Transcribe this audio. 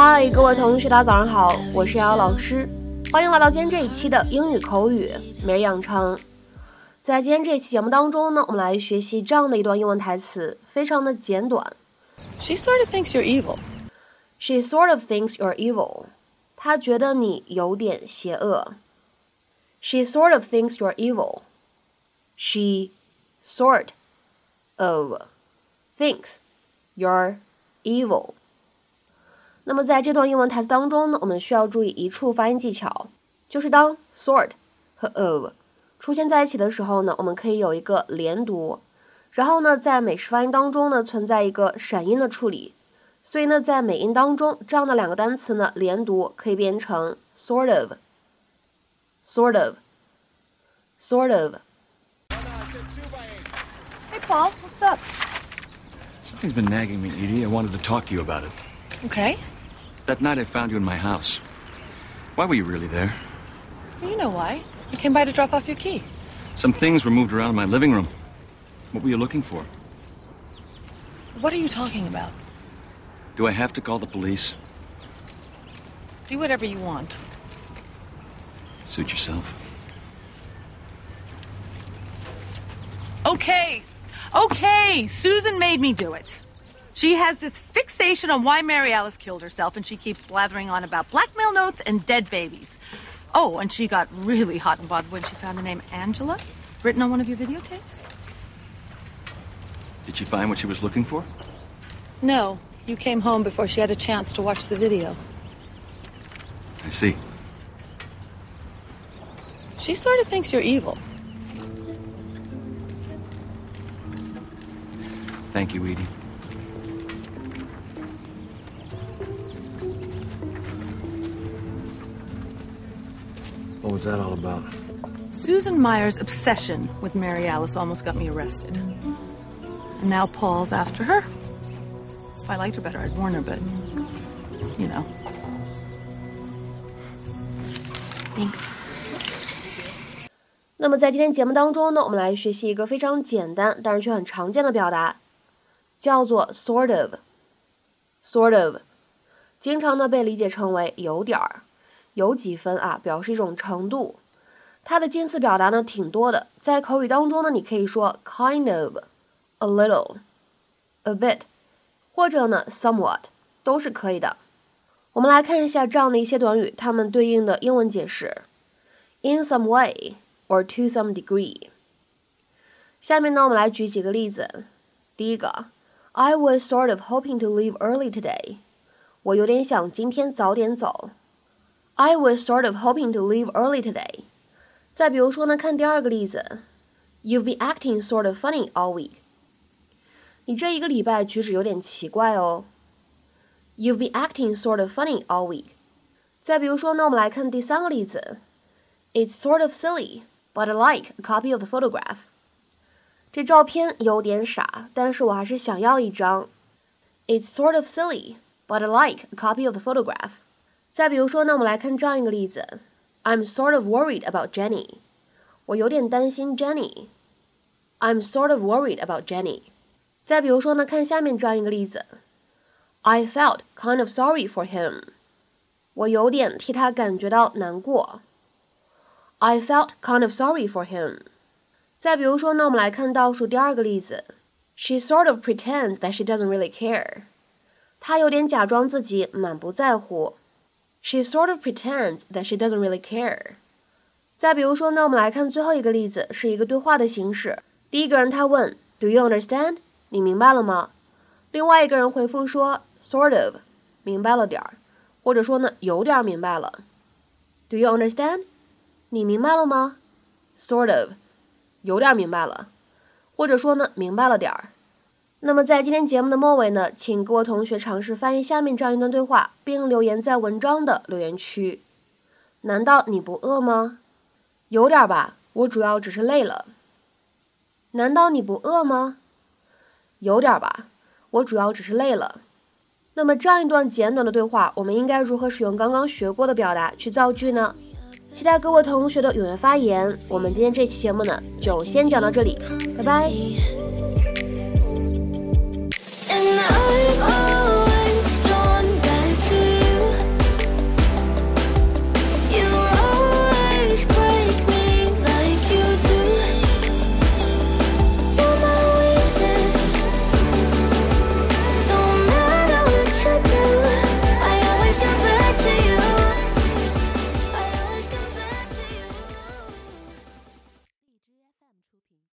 嗨，各位同学，大家早上好，我是瑶瑶老师，欢迎来到今天这一期的英语口语每日养成。在今天这期节目当中呢，我们来学习这样的一段英文台词，非常的简短。She sort of thinks you're evil. She sort of thinks you're evil. 她觉得你有点邪恶。She sort of thinks you're evil. She sort of thinks you're evil. 那么在这段英文台词当中呢，我们需要注意一处发音技巧，就是当 sort 和 of 出现在一起的时候呢，我们可以有一个连读，然后呢，在美式发音当中呢，存在一个闪音的处理，所以呢，在美音当中，这样的两个单词呢，连读可以变成 sort of，sort of，sort of。Hey, Paul, what's up? Something's been nagging me, Edie. I wanted to talk to you about it. Okay. That night I found you in my house. Why were you really there? Well, you know why. You came by to drop off your key. Some things were moved around in my living room. What were you looking for? What are you talking about? Do I have to call the police? Do whatever you want. Suit yourself. Okay. Okay. Susan made me do it. She has this fixation on why Mary Alice killed herself, and she keeps blathering on about blackmail notes and dead babies. Oh, and she got really hot and bothered when she found the name Angela written on one of your videotapes. Did she find what she was looking for? No, you came home before she had a chance to watch the video. I see. She sort of thinks you're evil. Thank you, Edie. What was that all about? Susan Mayer's obsession with Mary Alice almost got me arrested. And now Paul's after her. If I liked her better, I'd warn her, but, you know. Thanks. 那么在今天节目当中呢，我们来学习一个非常简单，但是却很常见的表达，叫做 sort of，sort of，经常呢被理解成为有点儿。有几分啊，表示一种程度。它的近似表达呢挺多的，在口语当中呢，你可以说 kind of、a little、a bit，或者呢 somewhat 都是可以的。我们来看一下这样的一些短语，它们对应的英文解释：in some way or to some degree。下面呢，我们来举几个例子。第一个，I was sort of hoping to leave early today。我有点想今天早点走。I was sort of hoping to leave early today. 再比如说呢，看第二个例子，You've been acting sort of funny all week。你这一个礼拜举止有点奇怪哦。You've been acting sort of funny all week。再比如说呢，我们来看第三个例子，It's sort of silly, but I like a copy of the photograph。这照片有点傻，但是我还是想要一张。It's sort of silly, but I like a copy of the photograph。再比如说，那我们来看这样一个例子：I'm sort of worried about Jenny。我有点担心 Jenny。I'm sort of worried about Jenny。再比如说呢，看下面这样一个例子：I felt kind of sorry for him。我有点替他感觉到难过。I felt kind of sorry for him。再比如说呢，我们来看倒数第二个例子：She sort of pretends that she doesn't really care。她有点假装自己满不在乎。She sort of pretends that she doesn't really care。再比如说呢，我们来看最后一个例子，是一个对话的形式。第一个人他问，Do you understand？你明白了吗？另外一个人回复说，Sort of，明白了点儿，或者说呢，有点明白了。Do you understand？你明白了吗？Sort of，有点明白了，或者说呢，明白了点儿。那么在今天节目的末尾呢，请各位同学尝试翻译下面这样一段对话，并留言在文章的留言区。难道你不饿吗？有点儿吧，我主要只是累了。难道你不饿吗？有点儿吧，我主要只是累了。那么这样一段简短的对话，我们应该如何使用刚刚学过的表达去造句呢？期待各位同学的踊跃发言。我们今天这期节目呢，就先讲到这里，拜拜。